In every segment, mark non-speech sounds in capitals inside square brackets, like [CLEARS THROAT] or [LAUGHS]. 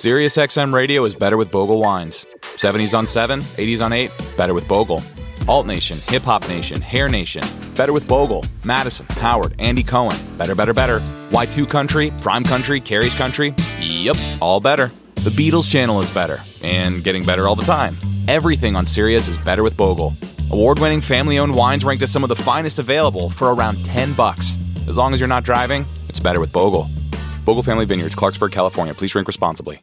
SiriusXM radio is better with Bogle wines. 70s on 7, 80s on 8, better with Bogle. Alt Nation, Hip Hop Nation, Hair Nation, better with Bogle. Madison, Howard, Andy Cohen, better, better, better. Y2 Country, Prime Country, Carrie's Country, yep, all better. The Beatles channel is better, and getting better all the time. Everything on Sirius is better with Bogle. Award-winning family-owned wines ranked as some of the finest available for around 10 bucks. As long as you're not driving, it's better with Bogle. Bogle Family Vineyards, Clarksburg, California. Please drink responsibly.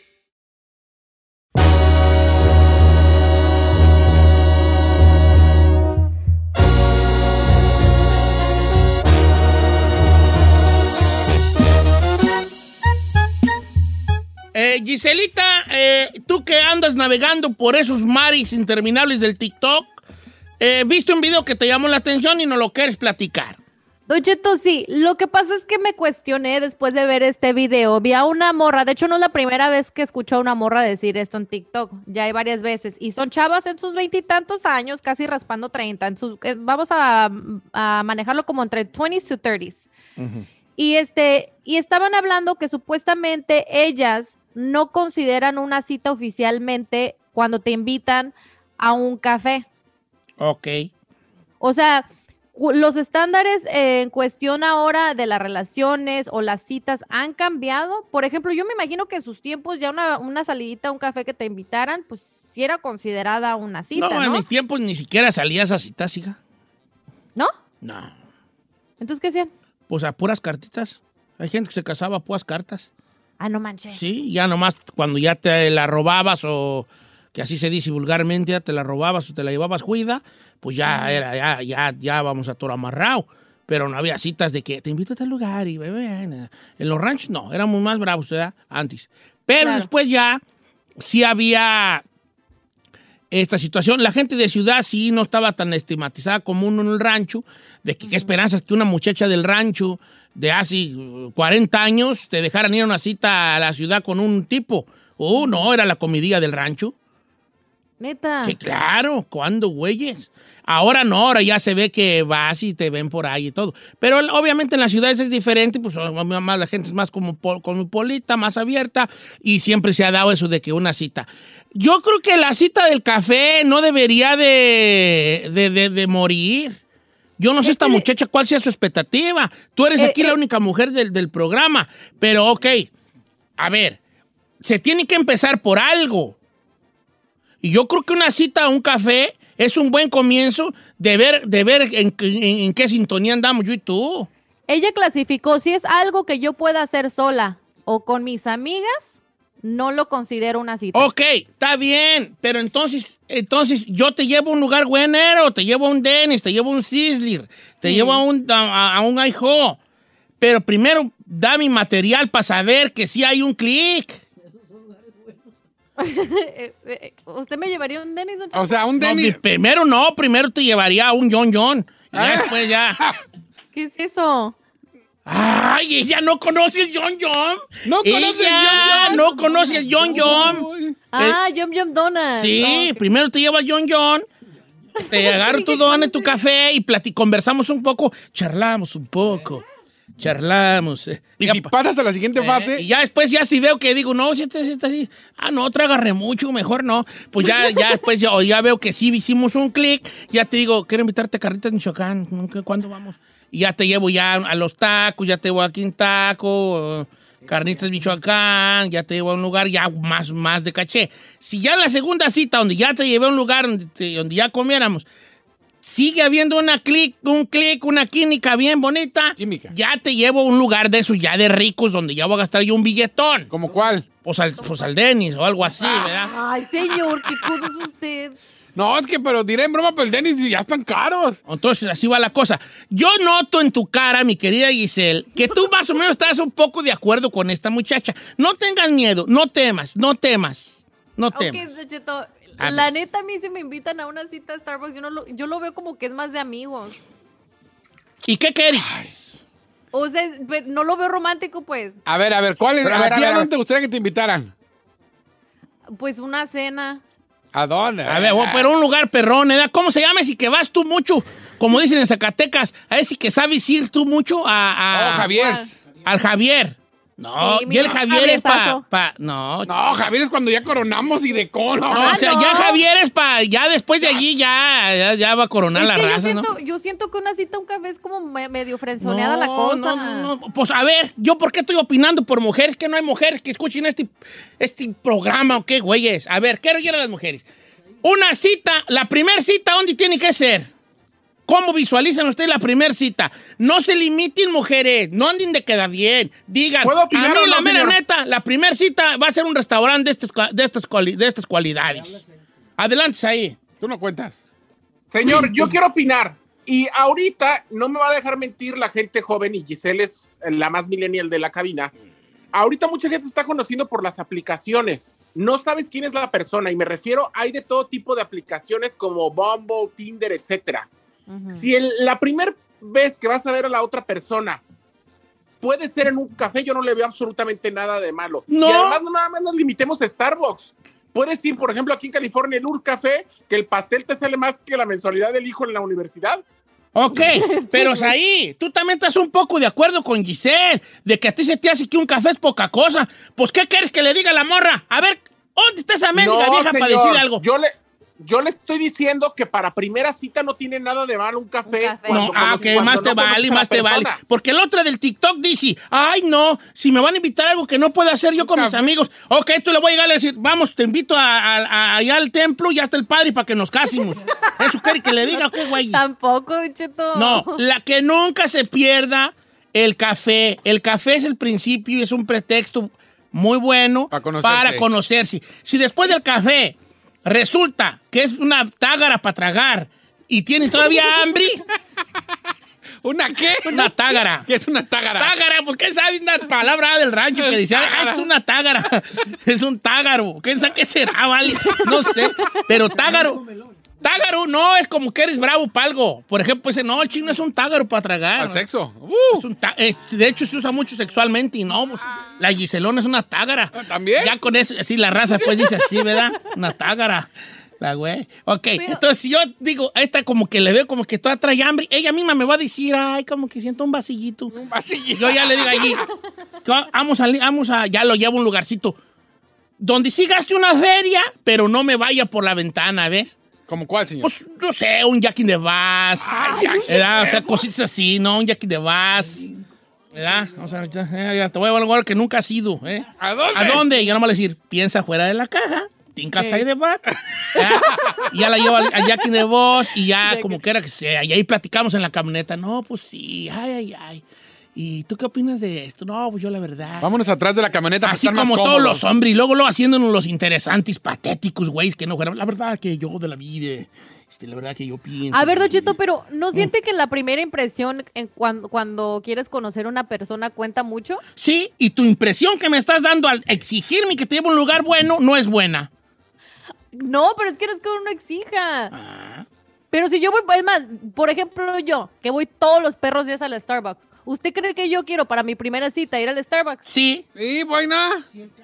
Eh, Giselita, eh, tú que andas navegando por esos mares interminables del TikTok, eh, viste un video que te llamó la atención y no lo quieres platicar. Don Cheto, sí. Lo que pasa es que me cuestioné después de ver este video. Vi a una morra, de hecho no es la primera vez que escucho a una morra decir esto en TikTok, ya hay varias veces. Y son chavas en sus veintitantos años, casi raspando 30. En sus, eh, vamos a, a manejarlo como entre 20s to 30s. Y este, y estaban hablando que supuestamente ellas no consideran una cita oficialmente cuando te invitan a un café. Ok. O sea, los estándares en cuestión ahora de las relaciones o las citas han cambiado. Por ejemplo, yo me imagino que en sus tiempos ya una, una salidita a un café que te invitaran, pues sí era considerada una cita, no, ¿no? en mis tiempos ni siquiera salías a citas, hija. ¿No? No. Entonces, ¿qué hacían? Pues a puras cartitas. Hay gente que se casaba a puras cartas. Ah, no manches. Sí, ya nomás cuando ya te la robabas o que así se dice vulgarmente, ya te la robabas o te la llevabas juida, pues ya era, ya, ya, ya vamos a toro amarrado. Pero no había citas de que te invito a tal lugar y bebé. En los ranchos no, éramos más bravos, ¿verdad? Antes. Pero Claro. después ya sí había esta situación. La gente de ciudad sí no estaba tan estigmatizada como uno en el rancho, de que qué esperanzas que una muchacha del rancho de hace uh, 40 años te dejaran ir a una cita a la ciudad con un tipo. Oh, no, era la comidilla del rancho. Neta. Sí, claro, ¿cuándo, güeyes? Ahora no, ahora ya se ve que vas y te ven por ahí y todo. Pero obviamente en las ciudades es diferente, pues más la gente es más como pol- cosmopolita, más abierta, y siempre se ha dado eso de que una cita. Yo creo que la cita del café no debería de, de, de- de morir. Yo no sé esta muchacha cuál sea su expectativa. Tú eres Eh, aquí la eh. única mujer del, del programa. Pero ok, a ver, se tiene que empezar por algo. Y yo creo que una cita a un café es un buen comienzo de ver, de ver en, en- en qué sintonía andamos yo y tú. Ella clasificó si es algo que yo pueda hacer sola o con mis amigas, no lo considero una cita. Ok, está bien, pero entonces, entonces yo te llevo a un lugar buenero, te llevo a un Dennis, te llevo a un Sizzler, te Sí. llevo a un, a, a un Aiho. Pero primero da mi material para saber que sí hay un clic. [LAUGHS] Eh, eh, ¿Usted me llevaría un Denis? don? O sea, un No, Denny. primero no, primero te llevaría a un John John. Y ya después ya. [LAUGHS] ¿Qué es eso? Ay, ella no conoce el John John. No conoce el John John. no conoce el John John. Ah, Yum Yum Donuts. Sí, Oh, primero te lleva John John. Te agarro tu [LAUGHS] don en tu café y plati- conversamos un poco, charlamos un poco, charlamos. eh. Y Ya si pa- pasas a la siguiente eh, fase, y ya después, ya si veo que digo, no, si este, si este así, ah, no, trágare mucho, mejor no. Pues ya, ya [LAUGHS] después, ya, ya veo que sí hicimos un clic, ya te digo, quiero invitarte a Carritas Michoacán, ¿Qué- ¿cuándo vamos? Y ya te llevo ya a los tacos, ya te llevo aquí en taco, eh, Carnitas Michoacán, ya te llevo a un lugar ya más, más de caché. Si ya en la segunda cita, donde ya te llevé a un lugar donde, te- donde ya comiéramos, sigue habiendo una clic, un clic, una química bien bonita, Química. ya te llevo a un lugar de esos ya de ricos donde ya voy a gastar yo un billetón. ¿como cuál? Pues al, pues al Denis o algo así, ¿verdad? Ay, señor, qué cosa es usted. No, es que, pero diré en broma, pero el Dennis ya están caros. Entonces, así va la cosa. Yo noto en tu cara, mi querida Giselle, que tú más o menos estás un poco de acuerdo con esta muchacha. No tengas miedo, no temas, no temas, no Ok, temas. Don Cheto, A la neta a mí si me invitan a una cita a Starbucks, yo, no lo, yo lo veo como que es más de amigos. ¿Y qué quieres? O sea, no lo veo romántico, pues. A ver, a ver, ¿cuál es? Pero, a ¿A, ver, a ti a ver, a dónde te gustaría que te invitaran? Pues una cena. ¿A dónde? A ver, pero un lugar perrón, ¿eh? ¿Cómo se llama? Si que vas tú mucho, como dicen en Zacatecas, a ver si que sabes ir tú mucho a... a- Oh, Javier. Al Javier. No, Sí, y el Javier es para... Pa, no, No, Javier es cuando ya coronamos y de cono. No, Ah, o sea, no. ya Javier es para... Ya después de allí ya, ya, ya va a coronar Es la que yo, raza, ¿no? siento, yo siento que una cita un café es como me- medio frenzoneada la cosa. No, no, no. Pues a ver, ¿yo por qué estoy opinando por mujeres? Que no hay mujeres que escuchen este, este programa o qué, güeyes. A ver, quiero ir a las mujeres. Una cita, la primera cita, ¿dónde tiene que ser? ¿Cómo visualizan ustedes la primera cita? No se limiten, mujeres. No anden de queda bien. Digan, ¿Puedo opinar a mí no, la mera señor? neta, la primera cita va a ser un restaurante de, estas cua- de, estas, cuali- de estas cualidades. Adelante, ahí. Tú no cuentas. Señor, yo quiero opinar. Y ahorita no me va a dejar mentir la gente joven y Giselle es la más millennial de la cabina. Ahorita mucha gente está conociendo por las aplicaciones. No sabes quién es la persona y me refiero, hay de todo tipo de aplicaciones como Bumble, Tinder, etcétera. Si el- la primera vez que vas a ver a la otra persona puede ser en un café, yo no le veo absolutamente nada de malo. No. Y además no nada más nos limitemos a Starbucks. Puedes ir, por ejemplo, aquí en California, el Ur Café, que el pastel te sale más que la mensualidad del hijo en la universidad. Ok, pero ahí, tú también estás un poco de acuerdo con Giselle, de que a ti se te hace que un café es poca cosa. Pues, ¿qué quieres que le diga a la morra? A ver, ¿dónde está esa mendiga No, vieja para decirle algo? Yo le, yo le estoy diciendo que para primera cita no tiene nada de malo un café. Un café. cuando No, ah, conoces- ok, cuando más no te vale, la más te vale. Porque el otro del TikTok dice, ay, no, si me van a invitar a algo que no puedo hacer yo con mis amigos, ok, tú le voy a llegar a decir, vamos, te invito a, a- a- allá al templo y hasta el padre para que nos casemos. [LAUGHS] ¿Eso quiere que le diga qué, güey? Tampoco, Cheto. No, la que nunca se pierda el café. El café es el principio y es un pretexto muy bueno Para conocerse. para conocerse. Si después del café resulta que es una tágara para tragar y tiene todavía hambre, [LAUGHS] ¿Una qué? una tágara. ¿Qué es una tágara? Tágara, ¿por qué sabe una palabra del rancho que dice, ah, es una tágara? [LAUGHS] Es un tágaro. ¿Quién sabe qué será, vale? No sé, pero tágaro. Tágaro no es como que eres bravo para algo. Por ejemplo, ese no, el chino es un tágaro para tragar. ¿Al sexo? Uh, Es un tá- eh, de hecho, se usa mucho sexualmente y no, pues, la Giselona es una tágara. Ah, ¿también? Ya con eso, así la raza pues dice así, ¿verdad? Una tágara. La güey. Ok, entonces si yo digo, a esta como que le veo como que toda trae hambre, ella misma me va a decir, ay, como que siento un vasillito. Un vasillito. Yo ya le digo allí, vamos a, vamos a, ya lo llevo a un lugarcito. Donde sí gaste una feria, pero no me vaya por la ventana, ¿ves? ¿Cómo cuál, señor? Pues, no sé, un Jack in the Bass. ¿verdad? O sea, cositas así, ¿no? Un Jack in the Bass. ¿Verdad? Vamos a ver, ya, eh, te voy a algo que nunca has ido, ¿eh? ¿A dónde? ¿A dónde? Y yo no me voy a decir, piensa fuera de la caja. Think outside the box. Y ya la llevo a a Jack in the Boss y ya como quiera que sea. Y ahí platicamos en la camioneta. No, pues sí, ay, ay, ay. ¿Y tú qué opinas de esto? No, pues yo la verdad. Vámonos atrás de la camioneta para Así estar más como todos los hombres, y luego lo haciéndonos los interesantes, patéticos, güeyes, que no fueran. La verdad que yo de la vida, este, la verdad que yo pienso. A ver, Don que- Cheto, pero ¿no siente que la primera impresión en cuando, cuando quieres conocer a una persona cuenta mucho? Sí, y tu impresión que me estás dando al exigirme que te lleve a un lugar bueno no es buena. No, pero es que no es que uno exija. Ah. Pero si yo voy, es más, por ejemplo, yo, que voy todos los perros días al Starbucks, ¿usted cree que yo quiero para mi primera cita ir al Starbucks? Sí, Sí, buena.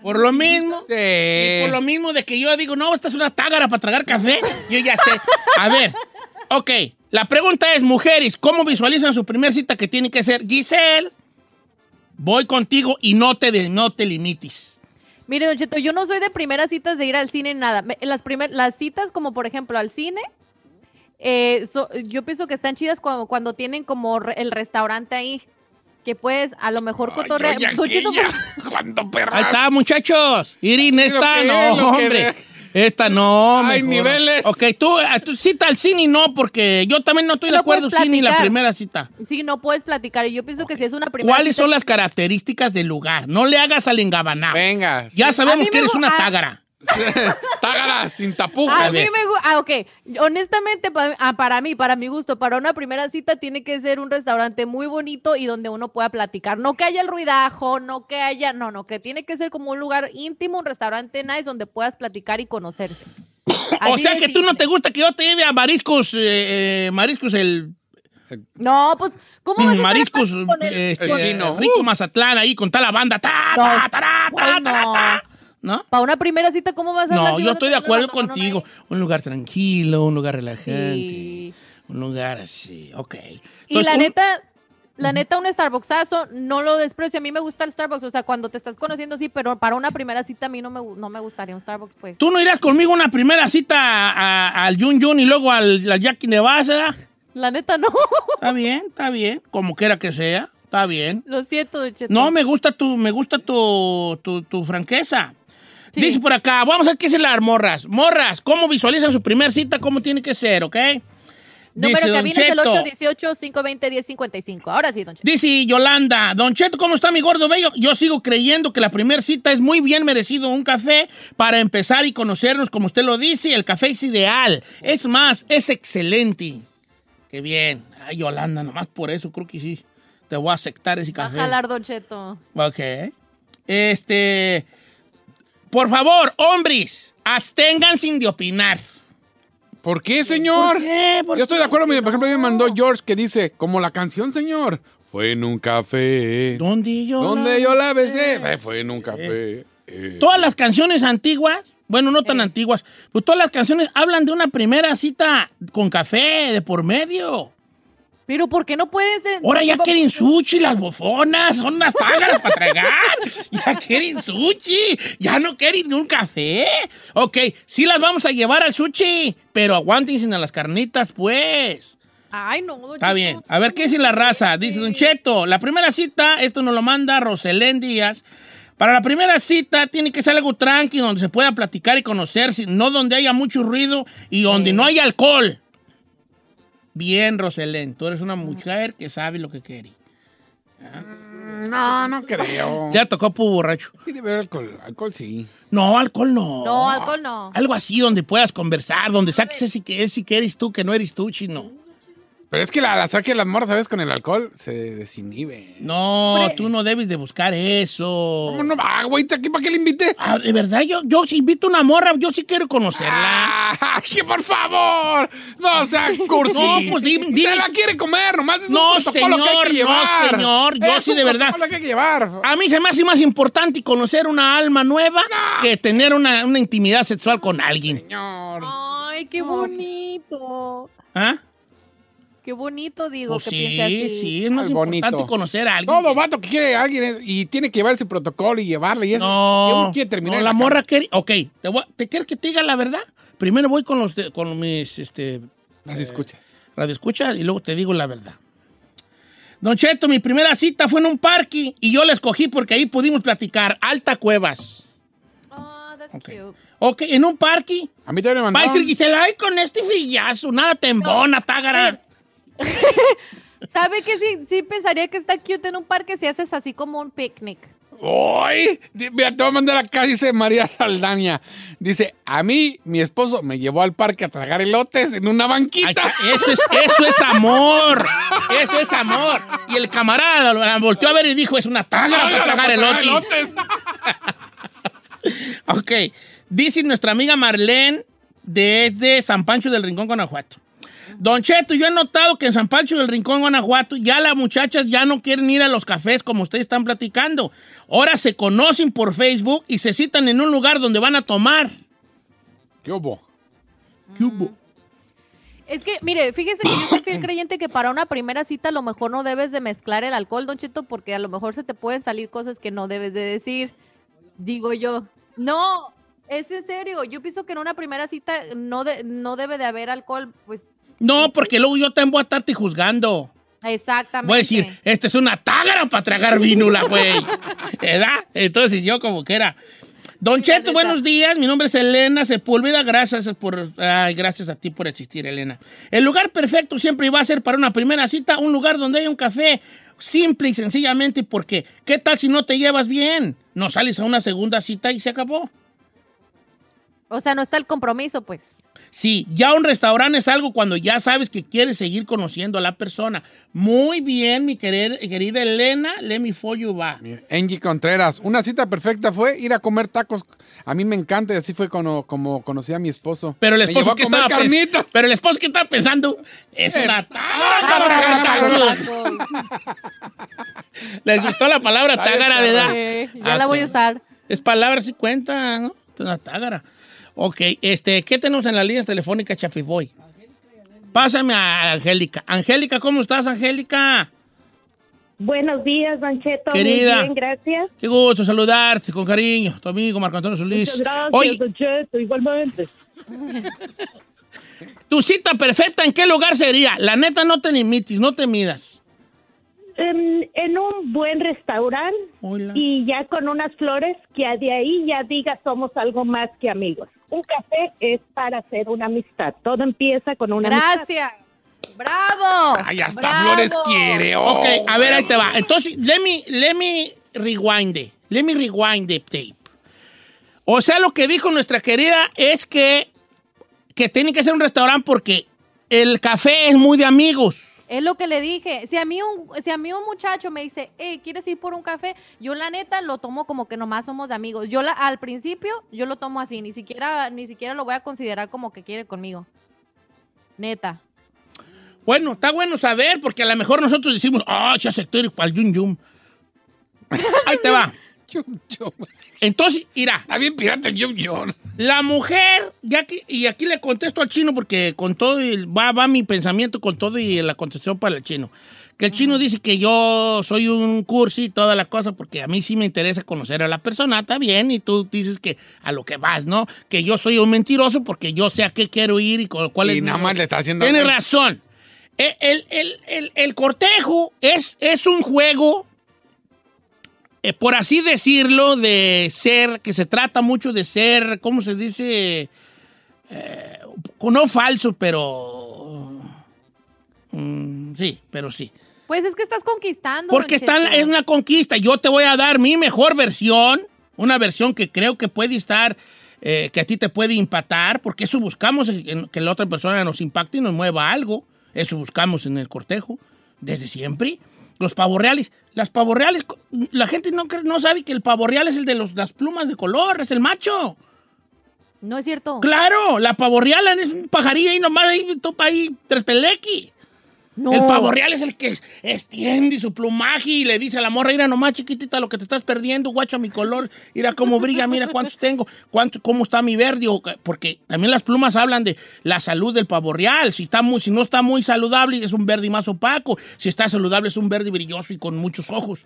por lo mismo. Sí. Y por lo mismo de que yo digo, no, esta es una tágara para tragar café. Yo ya sé. A ver, ok. La pregunta es, mujeres, ¿cómo visualizan su primer cita que tiene que ser? Giselle, voy contigo y no te, de- no te limites. Mire, Don Cheto, yo no soy de primeras citas de ir al cine, nada. Me- Las, primer, las citas, como por ejemplo al cine, eh, so- yo pienso que están chidas cuando, cuando tienen como re- el restaurante ahí. Que puedes a lo mejor cotorrear. [LAUGHS] Perras. Ahí está, muchachos. Irin, esta no, hombre. es. Esta no, Hay mejor. niveles. Ok, tú, a tu cita al cine no, porque yo también no estoy de acuerdo cine la primera cita. Sí, no puedes platicar. Y yo pienso que si es una primera ¿Cuáles cita- son las características del lugar? No le hagas al engabanado. Venga. Ya sabemos que eres una ah. tágara. [LAUGHS] Tágara, sin A tapujos. mí me gusta, ah, ok, honestamente pa- ah, para mí, para mi gusto, para una primera cita tiene que ser un restaurante muy bonito y donde uno pueda platicar, no que haya el ruidajo, no que haya, no, no, que tiene que ser como un lugar íntimo, un restaurante nice donde puedas platicar y conocerse. [LAUGHS] O sea que tú no te gusta que yo te lleve a Mariscos, eh, eh, Mariscos el... No, pues, ¿cómo vas a estar Mariscos con el- este, el chino. Rico Mazatlán ahí con tal la banda. Ta, ta, ta, no. ta. ¿No? Para una primera cita, ¿cómo vas a No, yo estoy de acuerdo contigo. Un lugar tranquilo, un lugar relajante. Sí. Un lugar así, ok. Y la un- neta, la neta, un Starbucksazo, no lo desprecio. A mí me gusta el Starbucks. O sea, cuando te estás conociendo, sí, pero para una primera cita a mí no me, no me gustaría un Starbucks, pues. ¿Tú no irás conmigo a una primera cita al Jun Jun y luego al, al Jackie de Baza? La neta, no. Está bien, está bien. Como quiera que sea, está bien. lo siento. No, me gusta tu, me gusta tu, tu, tu franqueza. Sí. Dice por acá, vamos a ver qué dicen las morras. Morras, ¿cómo visualizan su primer cita? ¿Cómo tiene que ser, ok? Número Don viene es el Cheto. 818-520-1055. Ahora sí, Don Cheto. Dice Yolanda, Don Cheto, ¿cómo está mi gordo bello? Yo sigo creyendo que la primera cita es muy bien merecido un café para empezar y conocernos, como usted lo dice. El café es ideal. Es más, es excelente. Qué bien. Ay, Yolanda, nomás por eso creo que sí. Te voy a aceptar ese Va a café. jalar, Don Cheto. Ok. Este. Por favor, hombres, absténganse de opinar. ¿Por qué, señor? ¿Por qué? ¿Por Yo estoy de acuerdo. Por ejemplo, me mandó George que dice, como la canción, señor. Fue en un café. ¿Dónde yo? ¿Dónde yo la besé? Eh, Fue en un café. Eh. Todas las canciones antiguas, bueno, no tan antiguas, pues todas las canciones hablan de una primera cita con café de por medio. Pero ¿por qué no puedes...? Ahora ya quieren sushi, las bofonas, son unas tágaras para tragar. [LAUGHS] Ya quieren sushi, ya no quieren ni un café. Ok, sí las vamos a llevar al sushi, pero aguántense a las carnitas, pues. Ay, no, Don Está Cheto. bien. A ver, ¿qué dice la raza? Dice Don Cheto, la primera cita, esto nos lo manda Roselén Díaz. Para la primera cita tiene que ser algo tranqui, donde se pueda platicar y conocerse, no donde haya mucho ruido y donde no haya alcohol. Bien, Roselén, tú eres una mujer que sabe lo que quiere. No, no creo. [LAUGHS] Ya tocó pu borracho. Sí, debe haber alcohol. Alcohol sí. No, alcohol no. No, alcohol no. Algo así donde puedas conversar, donde saques ese que es si que eres tú, que no eres tú, chino. Pero es que la, la saque las morras, ¿sabes? Con el alcohol se desinhibe. No, Hombre. tú no debes de buscar eso. ¿Cómo no va, güey? ¿Aquí para qué le invité? Ah, de verdad, yo, yo si invito a una morra, yo sí quiero conocerla. ¡Ah! [LAUGHS] que por favor! No sea [LAUGHS] cursi. No, pues dime, dime. La quiere comer, nomás es No, un protocolo que hay señor, que no, llevar. señor, yo Es sí, un de verdad. que hay que llevar. A mí se me hace más importante conocer una alma nueva que tener una, una intimidad sexual con alguien. Señor. Ay, qué bonito. ¿Ah? Qué bonito, digo, Pues que sí, piense así. sí, es más Ay, bonito. importante conocer a alguien. Todo vato que quiere a alguien y tiene que llevar ese protocolo y llevarle y eso. No, uno quiere terminar no, en la cama. morra quiere... Ok, ¿te, voy a- ¿te quieres que te diga la verdad? Primero voy con, los de- con mis este, Las escuchas. radioescuchas y luego te digo la verdad. Don Cheto, mi primera cita fue en un parque y yo la escogí porque ahí pudimos platicar. Alta Cuevas. Oh, that's Ok. cute. Ok, en un parque. A mí también me Va a mandaron. decir Gisela, ay, con este fillazo, nada tembona, tágara. [LAUGHS] ¿Sabe que sí, sí pensaría que está cute en un parque si haces así como un picnic? ¡Ay! Mira, te voy a mandar acá, dice María Saldaña. Dice, a mí, mi esposo me llevó al parque a tragar elotes en una banquita. Eso es, eso es amor. Eso es amor. Y el camarada la volteó a ver y dijo, es una tágara para tragar elotes. [LAUGHS] Ok. Dice nuestra amiga Marlene desde San Pancho del Rincón, Guanajuato. Don Cheto, yo he notado que en San Pancho del Rincón, Guanajuato, ya las muchachas ya no quieren ir a los cafés como ustedes están platicando. Ahora se conocen por Facebook y se citan en un lugar donde van a tomar. ¿Qué hubo? ¿Qué hubo? Es que, mire, fíjese que yo soy fiel [COUGHS] creyente que para una primera cita a lo mejor no debes de mezclar el alcohol, Don Cheto, porque a lo mejor se te pueden salir cosas que no debes de decir. Digo yo. No, es en serio. Yo pienso que en una primera cita no, de- no debe de haber alcohol, pues No, porque luego yo también voy a estarte juzgando. exactamente. Voy a decir, esta es una tágara para tragar vino, la güey. [LAUGHS] ¿Verdad? Entonces yo como que era. Don Cheto, buenos días. Mi nombre es Elena Sepúlveda. Gracias por, ay, gracias a ti por existir, Elena. El lugar perfecto siempre va a ser para una primera cita, un lugar donde haya un café. Simple y sencillamente porque, ¿qué tal si no te llevas bien? No sales a una segunda cita y se acabó. O sea, no está el compromiso, pues. Sí, ya un restaurante es algo cuando ya sabes que quieres seguir conociendo a la persona. Muy bien, mi querer- querida Elena, let me for you va. Angie Contreras, una cita perfecta fue ir a comer tacos. A mí me encanta y así fue como, como conocí a mi esposo. Pero el esposo que estaba carnitas. Pero el esposo que estaba pensando es una tágara para tragar tacos. Les gustó la palabra tágara, ¿verdad? Eh, ya Ah, la voy a usar. Es palabra si cuenta, ¿no? Es una tágara. Ok, este, ¿qué tenemos en la línea telefónica, Chapiboy? Pásame a Angélica. Angélica, ¿cómo estás, Angélica? Buenos días, Don Cheto. Querida. Muy bien, gracias. Qué gusto saludarte con cariño. Tu amigo Marco Antonio Solís. Muchas gracias, Don Cheto, igualmente. [LAUGHS] tu cita perfecta, ¿en qué lugar sería? La neta, no te limites, no te midas. En, en un buen restaurante Hola. y ya con unas flores que de ahí ya diga somos algo más que amigos. Un café es para hacer una amistad. Todo empieza con una amistad. Gracias. ¡Bravo! Ay, hasta ¡Bravo! Flores quiere. oh. Ok, a ver, ahí te va. Entonces, let me, let me rewind it. Let me rewind the tape. O sea, lo que dijo nuestra querida es que, que tiene que ser un restaurante porque el café es muy de amigos. Es lo que le dije. Si a mí un, si a mí un muchacho me dice, hey, ¿quieres ir por un café? Yo la neta lo tomo como que nomás somos amigos. Yo la, al principio, yo lo tomo así, ni siquiera, ni siquiera lo voy a considerar como que quiere conmigo. Neta. Bueno, está bueno saber porque a lo mejor nosotros decimos, ah, ya para el yum yum. [LAUGHS] Ahí te va. Yum, yum. Entonces, irá. Está bien pirata el yum yum. La mujer, ya que, y aquí le contesto al chino porque con todo, y va, va mi pensamiento con todo y la contestación para el chino. Que el chino dice que yo soy un cursi y toda la cosa porque a mí sí me interesa conocer a la persona, está bien, y tú dices que a lo que vas, ¿no? Que yo soy un mentiroso porque yo sé a qué quiero ir y con cuál Y es nada mi- más le está haciendo- Tienes razón. El, el- el- el- el cortejo es, es un juego eh, por así decirlo, de ser, que se trata mucho de ser, ¿cómo se dice? Eh, no falso, pero... mm, sí, pero sí. Pues es que estás conquistando. Porque está es una conquista. Yo te voy a dar mi mejor versión, una versión que creo que puede estar, eh, que a ti te puede impactar, porque eso buscamos, que la otra persona nos impacte y nos mueva algo. Eso buscamos en el cortejo, desde siempre. Los pavorreales, las pavorreales, la gente no, no sabe que el pavorreal es el de los, las plumas de color, es el macho. No es cierto. Claro, la pavorreal es un pajarillo ahí nomás, ahí topa ahí, tres pelequi. No. El pavo real es el que extiende su plumaje y le dice a la morra, mira nomás chiquitita lo que te estás perdiendo, guacha mi color, mira cómo brilla, mira cuántos tengo, cuánto, cómo está mi verde, porque también las plumas hablan de la salud del pavo real, si, está muy, si no está muy saludable es un verde más opaco, si está saludable es un verde brilloso y con muchos ojos,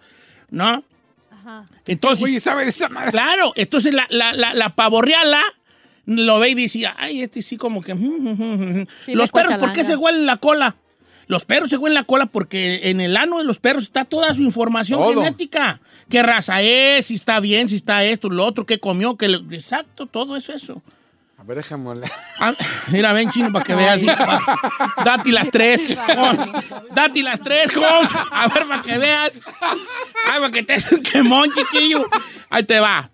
¿no? Ajá. Entonces, Oye, ¿sabe de esa madre? Claro, entonces la, la, la, la pavorreala lo ve y dice, ay, este sí como que... Sí, los la perros, ¿por qué se huelen la cola? Los perros se huelen la cola porque en el ano de los perros está toda su información Todo. genética. ¿Qué raza es? Si está bien, si está esto, lo otro, qué comió, qué... le- Exacto, todo eso, eso. A ver, déjame. Ah, mira, ven, chino, para que veas. Date las tres. Date las tres, Holmes. A ver, para que veas. Ay, para que te des un quemón, chiquillo. Ahí te va.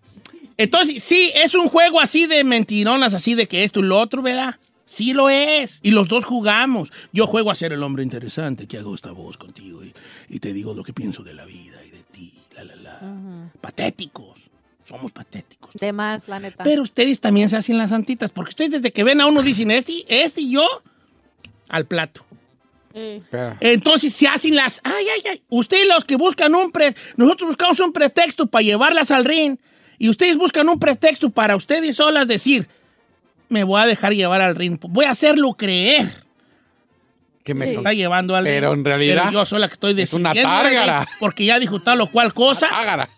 Entonces, sí, es un juego así de mentironas, así de que esto y lo otro, ¿verdad? Sí lo es. Y los dos jugamos. Yo juego a ser el hombre interesante que hago esta voz contigo y, y te digo lo que pienso de la vida y de ti. La, la, la. Patéticos. Somos patéticos. De más, la neta. Pero ustedes también se hacen las santitas, porque ustedes desde que ven a uno dicen, este, este y yo, al plato. Eh. Entonces se hacen las, ay, ay, ay. Ustedes los que buscan un pre, nosotros buscamos un pretexto para llevarlas al ring, y ustedes buscan un pretexto para ustedes solas decir, me voy a dejar llevar al ring, voy a hacerlo creer. Que me Me está llevando al Pero ring. en realidad Pero yo soy la que estoy es una decidiendo, tárgara. Porque ya dijo tal o cual cosa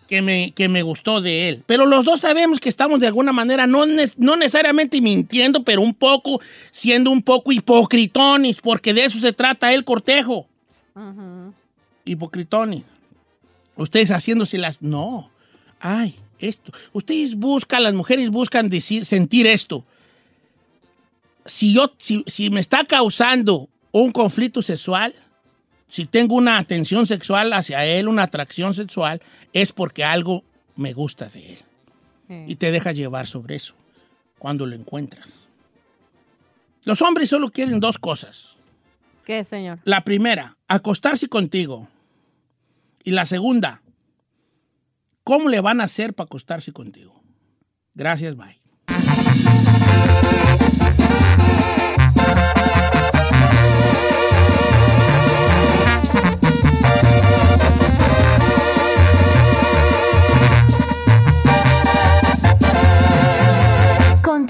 que me, que me gustó de él. Pero los dos sabemos que estamos de alguna manera, no, no necesariamente mintiendo, pero un poco, siendo un poco hipocritones, porque de eso se trata el cortejo. ujú. Hipocritones. Ustedes haciéndose las... No. Ay, esto. Ustedes buscan, las mujeres buscan decir, sentir esto. Si yo, si, si me está causando un conflicto sexual, si tengo una atención sexual hacia él, una atracción sexual, es porque algo me gusta de él. Y te deja llevar sobre eso. cuando lo encuentras. Los hombres solo quieren dos cosas. ¿Qué, señor? La primera, acostarse contigo. Y la segunda, ¿cómo le van a hacer para acostarse contigo? Gracias, bye.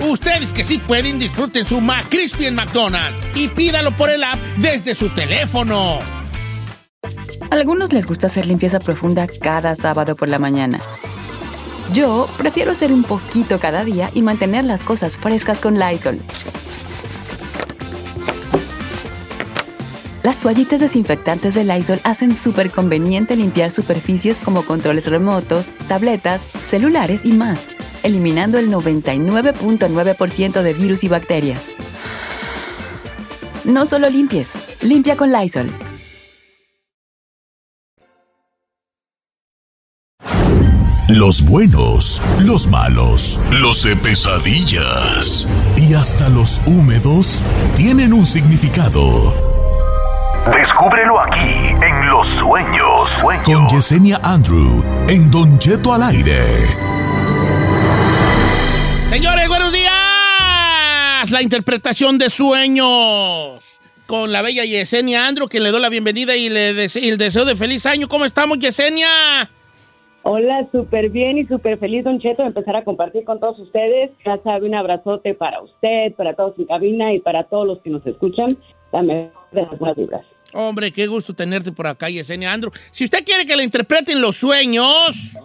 Ustedes que sí pueden, disfruten su McCrispy en McDonald's y pídalo por el app desde su teléfono. Algunos les gusta hacer limpieza profunda cada sábado por la mañana. Yo prefiero hacer un poquito cada día y mantener las cosas frescas con Lysol. Las toallitas desinfectantes de Lysol hacen súper conveniente limpiar superficies como controles remotos, tabletas, celulares y más, eliminando el 99.9% de virus y bacterias. No solo limpies, limpia con Lysol. Los buenos, los malos, los de pesadillas y hasta los húmedos tienen un significado. Descúbrelo aquí en Los Sueños. Sueños. Con Yesenia Andrew en Don Cheto al aire. Señores, buenos días. La interpretación de sueños con la bella Yesenia Andrew, que le doy la bienvenida y le dese- y el deseo de feliz año. ¿Cómo estamos, Yesenia? Hola, súper bien y súper feliz, Don Cheto, de empezar a compartir con todos ustedes. Ya sabe, un abrazote para usted, para todos en cabina y para todos los que nos escuchan. La mejor de las buenas vibras. Hombre, qué gusto tenerte por acá, Yesenia Andrew. Si usted quiere que le interpreten los sueños,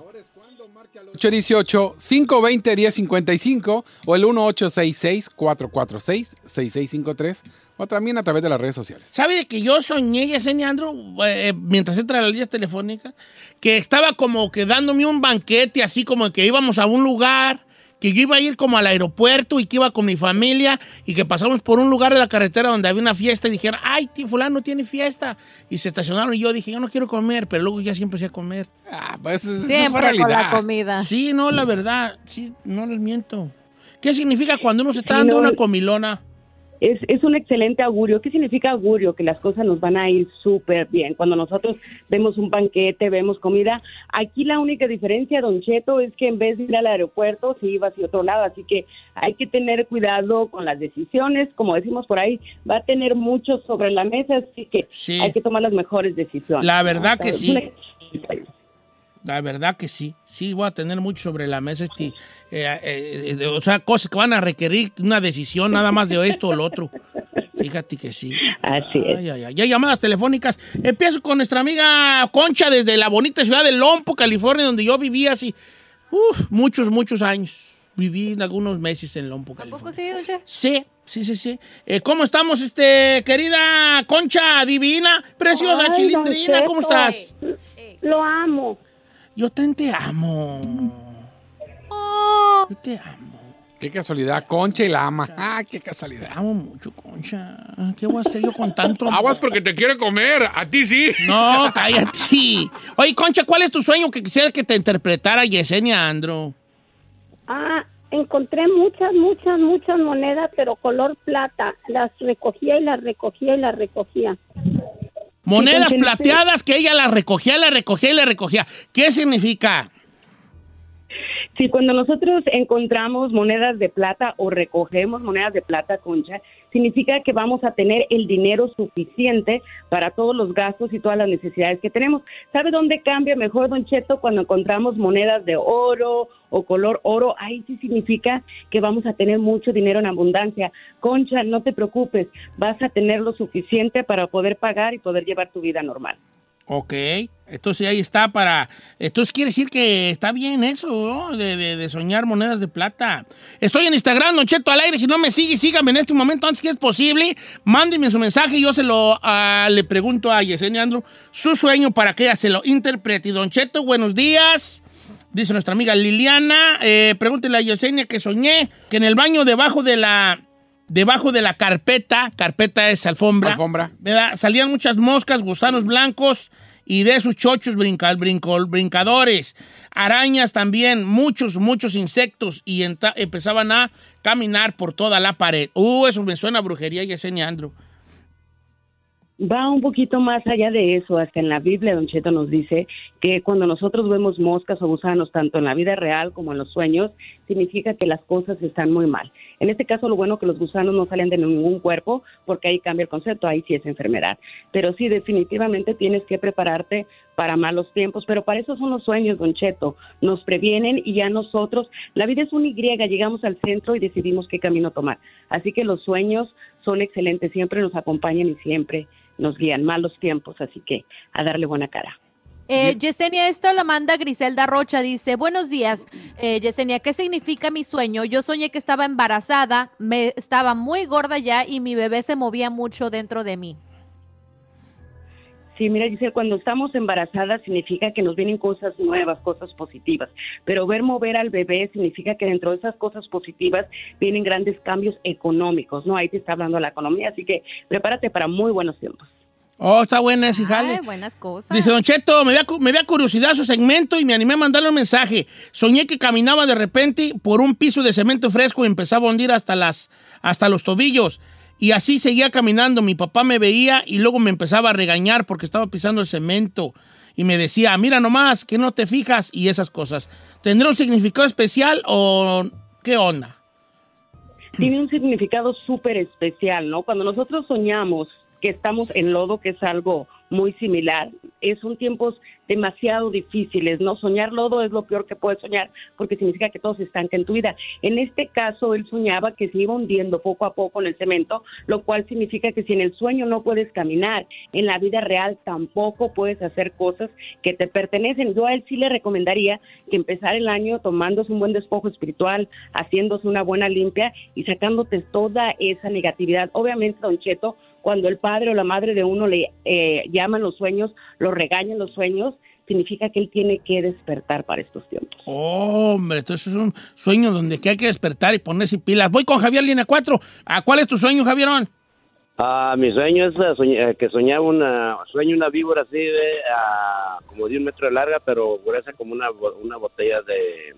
818-520-1055 o el 1866-446-6653 o también a través de las redes sociales. ¿sabe de que yo soñé, Yesenia Andrew, eh, mientras entra las líneas telefónicas, que estaba como que dándome un banquete, así como que íbamos a un lugar, que yo iba a ir como al aeropuerto y que iba con mi familia y que pasamos por un lugar de la carretera donde había una fiesta y dijeron, ay, tío, fulano tiene fiesta. Y se estacionaron y yo dije, yo no quiero comer, pero luego ya sí empecé a comer. Ah, pues eso Siempre con la comida. Sí, no, la verdad, sí, no les miento. ¿Qué significa cuando uno se está dando una comilona? Es, es un excelente augurio. ¿Qué significa augurio? Que las cosas nos van a ir súper bien. Cuando nosotros vemos un banquete, vemos comida, aquí la única diferencia, Don Cheto, es que en vez de ir al aeropuerto, se iba hacia otro lado. Así que hay que tener cuidado con las decisiones. Como decimos por ahí, va a tener mucho sobre la mesa, así que Sí. hay que tomar las mejores decisiones. La verdad que Es sí. La verdad que sí. Sí, voy a tener mucho sobre la mesa. Este, eh, eh, eh, o sea, cosas que van a requerir una decisión nada más de esto o lo otro. Fíjate que sí. Así es. Ay, ay, ay. Ya hay llamadas telefónicas. Empiezo con nuestra amiga Concha desde la bonita ciudad de Lompo, California, donde yo vivía así uf, muchos, muchos años. Viví algunos meses en Lompo, California. ¿Poco sí, don Che? Sí, sí, sí, sí. Eh, ¿Cómo estamos, este, querida Concha, divina, preciosa, Ay, chilindrina? ¿Cómo estás? Lo amo. Yo también te amo. Yo te amo. Qué casualidad, Concha y la ama. Ah, qué casualidad. Te amo mucho, Concha. ¿Qué voy a hacer yo con tanto amor? Aguas porque te quiere comer. A ti sí. No, cállate. Oye, Concha, ¿cuál es tu sueño que quisieras que te interpretara Yesenia Andro? Ah, encontré muchas, muchas, muchas monedas, pero color plata. Las recogía y las recogía y las recogía. Monedas plateadas que ella las recogía, las recogía y las recogía. ¿Qué significa? Sí, cuando nosotros encontramos monedas de plata o recogemos monedas de plata, concha, significa que vamos a tener el dinero suficiente para todos los gastos y todas las necesidades que tenemos. ¿Sabe dónde cambia mejor, Don Cheto, cuando encontramos monedas de oro o color oro? Ahí sí significa que vamos a tener mucho dinero en abundancia. Concha, no te preocupes, vas a tener lo suficiente para poder pagar y poder llevar tu vida normal. Ok, entonces ahí está para... Entonces quiere decir que está bien eso, ¿no? De, de- soñar monedas de plata. Estoy en Instagram, Don Cheto al aire. Si no me sigue, sígame en este momento antes que es posible. Mándenme su mensaje y yo se lo ah, le pregunto a Yesenia Andro su sueño para que ella se lo interprete. Don Cheto, buenos días. Dice nuestra amiga Liliana, eh, pregúntele a Yesenia que soñé que en el baño debajo de la debajo de la carpeta, carpeta es alfombra, Alfombra. ¿verdad? salían muchas moscas, gusanos blancos y de esos chochos brinca- brinco- brincadores, arañas también, muchos, muchos insectos y empezaban a caminar por toda la pared. Uh, eso me suena a brujería, Yesenia Andro. Va un poquito más allá de eso, hasta en la Biblia Don Cheto nos dice que cuando nosotros vemos moscas o gusanos, tanto en la vida real como en los sueños, significa que las cosas están muy mal. En este caso, lo bueno que los gusanos no salen de ningún cuerpo, porque ahí cambia el concepto, ahí sí es enfermedad. Pero sí, definitivamente tienes que prepararte para malos tiempos, pero para eso son los sueños, Don Cheto. Nos previenen y ya nosotros, la vida es una Y, llegamos al centro y decidimos qué camino tomar. Así que los sueños son excelentes, siempre nos acompañan y siempre nos guían malos tiempos, así que a darle buena cara. Eh, Yesenia, esto lo manda Griselda Rocha. Dice, buenos días, eh, Yesenia, ¿qué significa mi sueño? Yo soñé que estaba embarazada, me estaba muy gorda ya y mi bebé se movía mucho dentro de mí. Sí, mira, dice, cuando estamos embarazadas significa que nos vienen cosas nuevas, cosas positivas, pero ver mover al bebé significa que dentro de esas cosas positivas vienen grandes cambios económicos, ¿no? Ahí te está hablando la economía, así que prepárate para muy buenos tiempos. Oh, está buena ese jale. Ay, buenas cosas. Dice Don Cheto, me da, cu- me da curiosidad su segmento y me animé a mandarle un mensaje. Soñé que caminaba de repente por un piso de cemento fresco y empezaba a hundir hasta, las, hasta los tobillos. Y así seguía caminando. Mi papá me veía y luego me empezaba a regañar porque estaba pisando el cemento. Y me decía, mira nomás, que no te fijas y esas cosas. ¿Tendrá un significado especial o qué onda? tiene un significado súper especial, ¿no? Cuando nosotros soñamos que estamos en lodo, que es algo muy similar, eh, son tiempos demasiado difíciles, ¿no? Soñar lodo es lo peor que puedes soñar porque significa que todo se estanca en tu vida. En este caso, él soñaba que se iba hundiendo poco a poco en el cemento, lo cual significa que si en el sueño no puedes caminar, en la vida real tampoco puedes hacer cosas que te pertenecen. Yo a él sí le recomendaría que empezar el año tomándose un buen despojo espiritual, haciéndose una buena limpia y sacándote toda esa negatividad. Obviamente, don Cheto, cuando el padre o la madre de uno le eh, llaman los sueños, lo regañan los sueños, significa que él tiene que despertar para estos tiempos. Hombre, entonces es un sueño donde que hay que despertar y ponerse pilas. Voy con Javier Línea 4. ¿A cuál es tu sueño, Javierón? Ah, mi sueño es eh, soñ- eh, que soñaba una, sueño una víbora así de, ah, como de un metro de larga, pero gruesa como una, bo- una botella de,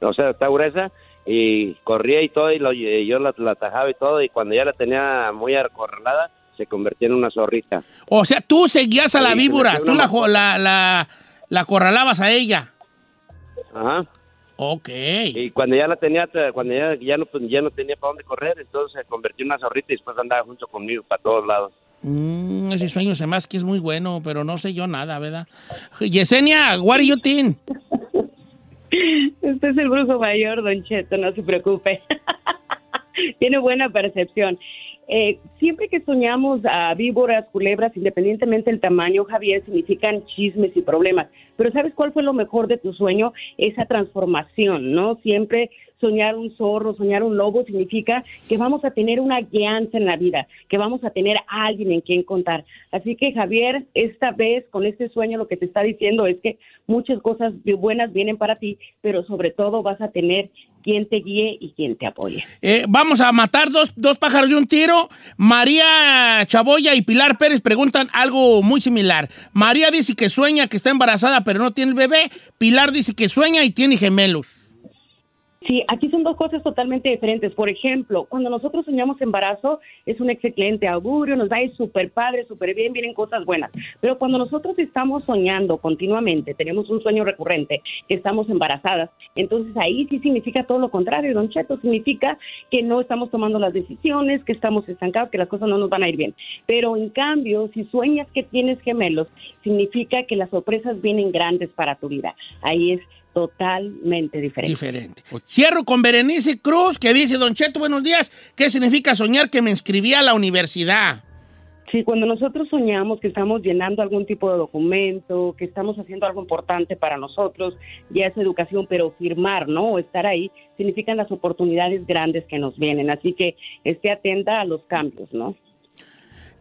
o sea, está gruesa y corría y todo y, lo- y yo la, la atajaba y todo y cuando ya la tenía muy acorralada se convertía en una zorrita. O sea, tú seguías a la Sí, víbora, tú la, la, la, la acorralabas a ella. Ajá. Ok. Y cuando ya la tenía, cuando ya, ya no, ya no tenía para dónde correr, entonces se convirtió en una zorrita y después andaba junto conmigo para todos lados. Mm, ese sueño se hace que es muy bueno, pero no sé yo nada, ¿verdad? Yesenia, what do you think? Este es el brujo mayor, don Cheto, no se preocupe. [LAUGHS] Tiene buena percepción. Eh, siempre que soñamos a víboras, culebras, independientemente del tamaño, Javier, significan chismes y problemas. Pero ¿sabes cuál fue lo mejor de tu sueño? Esa transformación, ¿no? Siempre soñar un zorro, soñar un lobo significa que vamos a tener una guianza en la vida, que vamos a tener a alguien en quien contar. Así que Javier, esta vez con este sueño lo que te está diciendo es que muchas cosas buenas vienen para ti, pero sobre todo vas a tener quien te guíe y quien te apoye. Eh, vamos a matar dos, dos pájaros de un tiro. María Chaboya y Pilar Pérez preguntan algo muy similar. María dice que sueña que está embarazada pero no tiene el bebé. Pilar dice que sueña y tiene gemelos. Sí, aquí son dos cosas totalmente diferentes. Por ejemplo, cuando nosotros soñamos embarazo, es un excelente augurio, nos va a ir súper padre, súper bien, vienen cosas buenas. Pero cuando nosotros estamos soñando continuamente, tenemos un sueño recurrente, que estamos embarazadas, entonces ahí sí significa todo lo contrario, don Cheto, significa que no estamos tomando las decisiones, que estamos estancados, que las cosas no nos van a ir bien. Pero en cambio, si sueñas que tienes gemelos, significa que las sorpresas vienen grandes para tu vida. Ahí es totalmente diferente. Diferente. Cierro con Berenice Cruz, que dice, Don Cheto, buenos días. ¿Qué significa soñar que me inscribí a la universidad? Sí, cuando nosotros soñamos que estamos llenando algún tipo de documento, que estamos haciendo algo importante para nosotros, ya es educación, pero firmar, ¿no? O estar ahí, significan las oportunidades grandes que nos vienen. Así que esté atenta a los cambios, ¿no?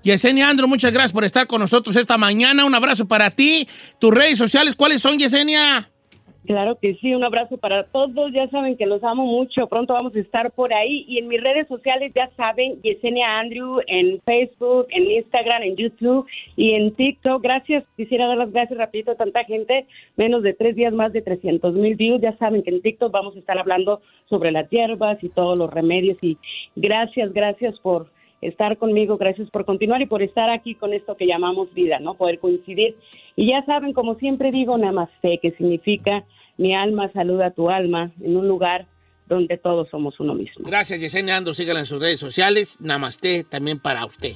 Yesenia Andro, muchas gracias por estar con nosotros esta mañana. Un abrazo para ti. Tus redes sociales, ¿cuáles son, Yesenia? Claro que sí, un abrazo para todos. Ya saben que los amo mucho. Pronto vamos a estar por ahí. Y en mis redes sociales, ya saben, Yesenia Andrew en Facebook, en Instagram, en YouTube y en TikTok. Gracias. Quisiera dar las gracias rapidito a tanta gente. Menos de tres días, más de 300 mil views. Ya saben que en TikTok vamos a estar hablando sobre las hierbas y todos los remedios. Y gracias, gracias por estar conmigo, gracias por continuar y por estar aquí con esto que llamamos vida, ¿no? Poder coincidir. Y ya saben, como siempre digo, namaste, que significa mi alma saluda tu alma en un lugar donde todos somos uno mismo. Gracias, Yesenia Ando. Síganla en sus redes sociales. Namaste también para usted.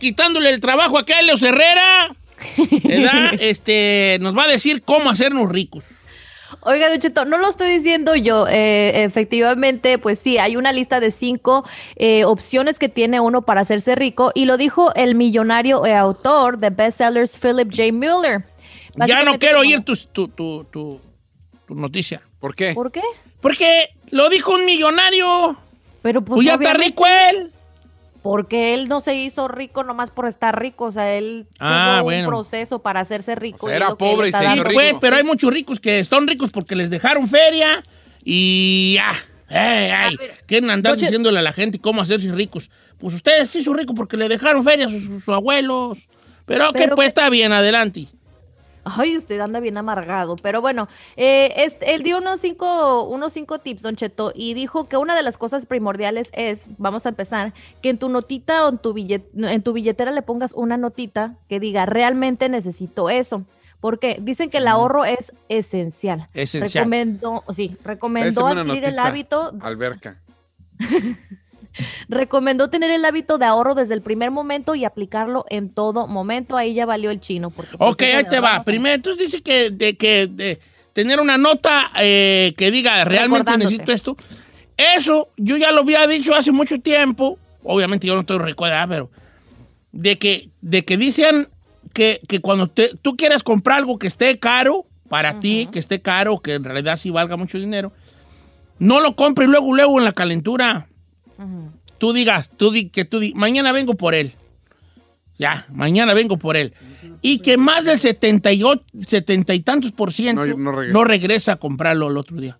Quitándole el trabajo a Carlos Herrera. ¿Verdad? [LAUGHS] este, nos va a decir cómo hacernos ricos. Oiga, Don Cheto, no lo estoy diciendo yo. eh, efectivamente, pues sí, hay una lista de cinco eh, opciones que tiene uno para hacerse rico y lo dijo el millonario eh, autor de bestsellers Philip J. Mueller. Ya no quiero como- oír tu, tu, tu, tu- tu noticia. ¿Por qué? ¿Por qué? Porque lo dijo un millonario. Pero pues, Pues ya está rico él. Porque él no se hizo rico nomás por estar rico, o sea, él Ah, tuvo bueno. un proceso para hacerse rico. O sea, era pobre y se hizo rico. Pues, pero hay muchos ricos que son ricos porque les dejaron feria y ya. Ay, ay, quieren andar diciéndole a la gente cómo hacerse ricos. Pues ustedes sí son ricos porque le dejaron feria a sus, sus abuelos. Pero, que Pero pues que- está bien, adelante. Ay, usted anda bien amargado. Pero bueno, eh, es- él dio unos cinco, unos cinco tips, Don Cheto, y dijo que una de las cosas primordiales es, vamos a empezar, que en tu notita o en tu, billet- en tu billetera le pongas una notita que diga, realmente necesito eso. Porque dicen que el ahorro es esencial. Esencial. Recomendó, sí, recomendó adquirir el hábito, Alberca. [LAUGHS] recomendó tener el hábito de ahorro desde el primer momento y aplicarlo en todo momento. Ahí ya valió el chino. Porque, pues, Ok, ahí te va. Primero, entonces dice que, de, que de tener una nota eh, que diga realmente necesito esto. Eso yo ya lo había dicho hace mucho tiempo. Obviamente yo no estoy recuerda, pero de que, de que dicen que, que cuando te- tú quieras comprar algo que esté caro para ti, que esté caro, que en realidad sí valga mucho dinero, no lo compres luego, luego en la calentura. Tú digas, tú di, que tú di, mañana vengo por él. Ya, mañana vengo por él. Y que más del 78, 70 y tantos por ciento No, no, no regresa. a comprarlo el otro día.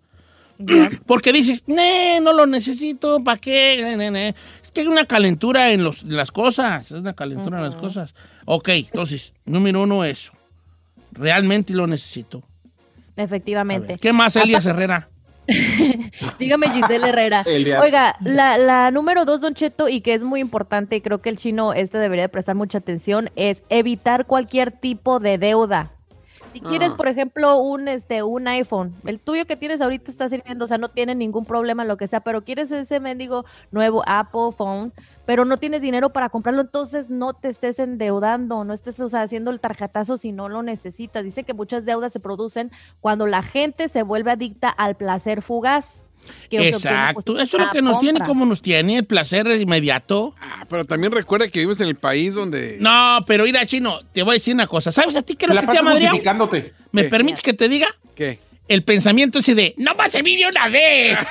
[CLEARS THROAT] Porque dices, "Nee, no lo necesito, ¿para qué? Ne, ne, ne". Es que hay una calentura en, los, en las cosas, es una calentura en las cosas. Ok, entonces, número uno, eso. Realmente lo necesito. Efectivamente. ¿Qué más, Elias Herrera? [LAUGHS] Dígame, Giselle Herrera. [LAUGHS] Oiga, la, la número dos, Don Cheto, y que es muy importante, y creo que el chino este debería de prestar mucha atención, es evitar cualquier tipo de deuda. Si quieres, por ejemplo, un este un iPhone, el tuyo que tienes ahorita está sirviendo, o sea, no tiene ningún problema lo que sea, pero quieres ese mendigo nuevo Apple phone, pero no tienes dinero para comprarlo, entonces no te estés endeudando, no estés o sea, haciendo el tarjetazo si no lo necesitas. Dice que muchas deudas se producen cuando la gente se vuelve adicta al placer fugaz. Obtiene, pues, Exacto, eso es lo que nos tiene compra. como nos tiene, el placer inmediato. Ah, pero también recuerda que vives en el país donde... No, pero mira, chino, te voy a decir una cosa. ¿Sabes a ti qué es lo La que te ha. ¿Me ¿Qué? permites que te diga? ¿Qué? El pensamiento ese de, no más se vive una vez. [LAUGHS]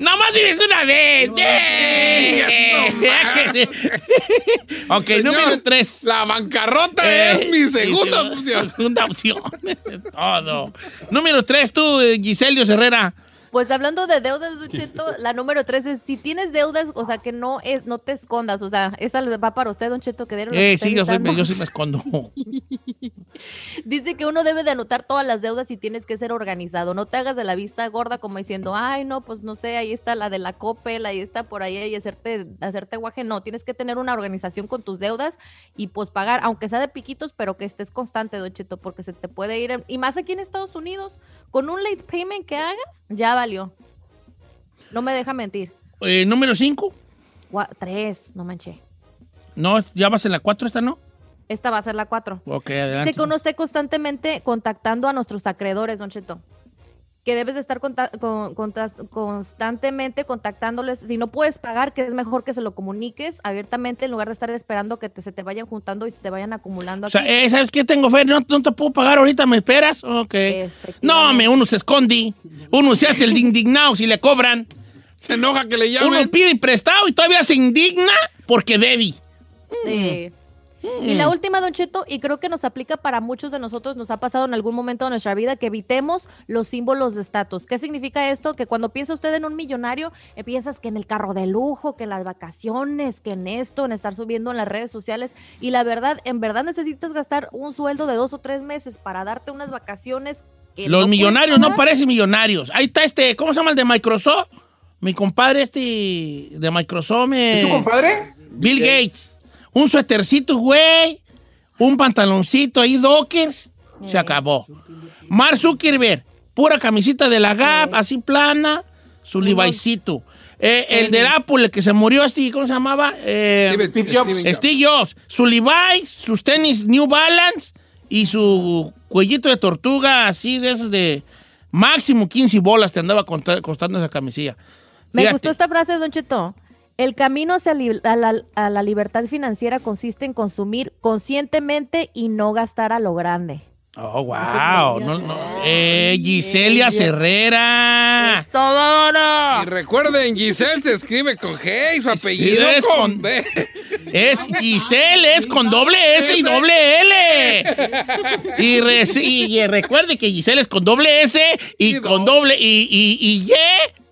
no más vives una vez. [LAUGHS] ok, Señor, número tres. La bancarrota Eh, es mi segunda opción. Segunda opción. [LAUGHS] Todo. Número tres, tú, eh, Giselio Herrera. Pues hablando de deudas, Don Cheto, la número tres es si tienes deudas, o sea, que no es, no te escondas, o sea, esa va para usted, Don Cheto, que que Eh, sí, yo, soy, yo sí me escondo. [LAUGHS] Dice que uno debe de anotar todas las deudas y tienes que ser organizado. No te hagas de la vista gorda como diciendo, ay, no, pues no sé, ahí está la de la Coppel, ahí está por ahí y hacerte, hacerte guaje. No, tienes que tener una organización con tus deudas y pues pagar, aunque sea de piquitos, pero que estés constante, Don Cheto, porque se te puede ir. en- Y más aquí en Estados Unidos, con un late payment que hagas, ya valió. No me deja mentir. Eh, número cinco. Gua- tres, no manché. No, ya vas en la cuatro, esta no. Esta va a ser la cuatro. Ok, adelante. Uno esté constantemente contactando a nuestros acreedores, Don Cheto. Que debes de estar conta- con- constantemente contactándoles. Si no puedes pagar, que es mejor que se lo comuniques abiertamente en lugar de estar esperando que te- se te vayan juntando y se te vayan acumulando. O sea, aquí. eh, ¿sabes qué tengo fe? No, no te puedo pagar ahorita, ¿me esperas? Ok. No, me, uno se esconde. Uno se hace el indignado si le cobran. Se enoja que le llamen. Uno pide prestado y todavía se indigna porque debe. Sí. Y la última, Don Cheto, y creo que nos aplica para muchos de nosotros, nos ha pasado en algún momento de nuestra vida que evitemos los símbolos de estatus. ¿Qué significa esto? Que cuando piensa usted en un millonario, eh, piensas que en el carro de lujo, que en las vacaciones, que en esto, en estar subiendo en las redes sociales. Y la verdad, en verdad necesitas gastar un sueldo de dos o tres meses para darte unas vacaciones. que Los no millonarios no parecen millonarios. Ahí está este, ¿cómo se llama el de Microsoft? Mi compadre este de Microsoft. eh, ¿Es su compadre? Bill Gates. Un suétercito, güey. Un pantaloncito ahí, Dockers. Se acabó. Mark Zuckerberg, pura camisita de la Gap, así plana. Su Levi'sito. Eh, el de Apple, el que se murió, este, ¿cómo se llamaba? Eh, Steve- Steve Jobs. Steve Jobs. Su Levi's, sus tenis New Balance y su cuellito de tortuga, así de esos de máximo 15 bolas te andaba costando esa camisilla. Me Fíjate. gustó esta frase, Don Cheto. El camino hacia li- a la, a la libertad financiera consiste en consumir conscientemente y no gastar a lo grande. Oh, wow. No, no. Eh, Giselia Herrera. Y recuerden, Giselle se escribe con G y su apellido es con con- B. Es Giselle, es con doble S y doble L. Y, y recuerde que Giselle es con doble S y con do- doble y, y, y Y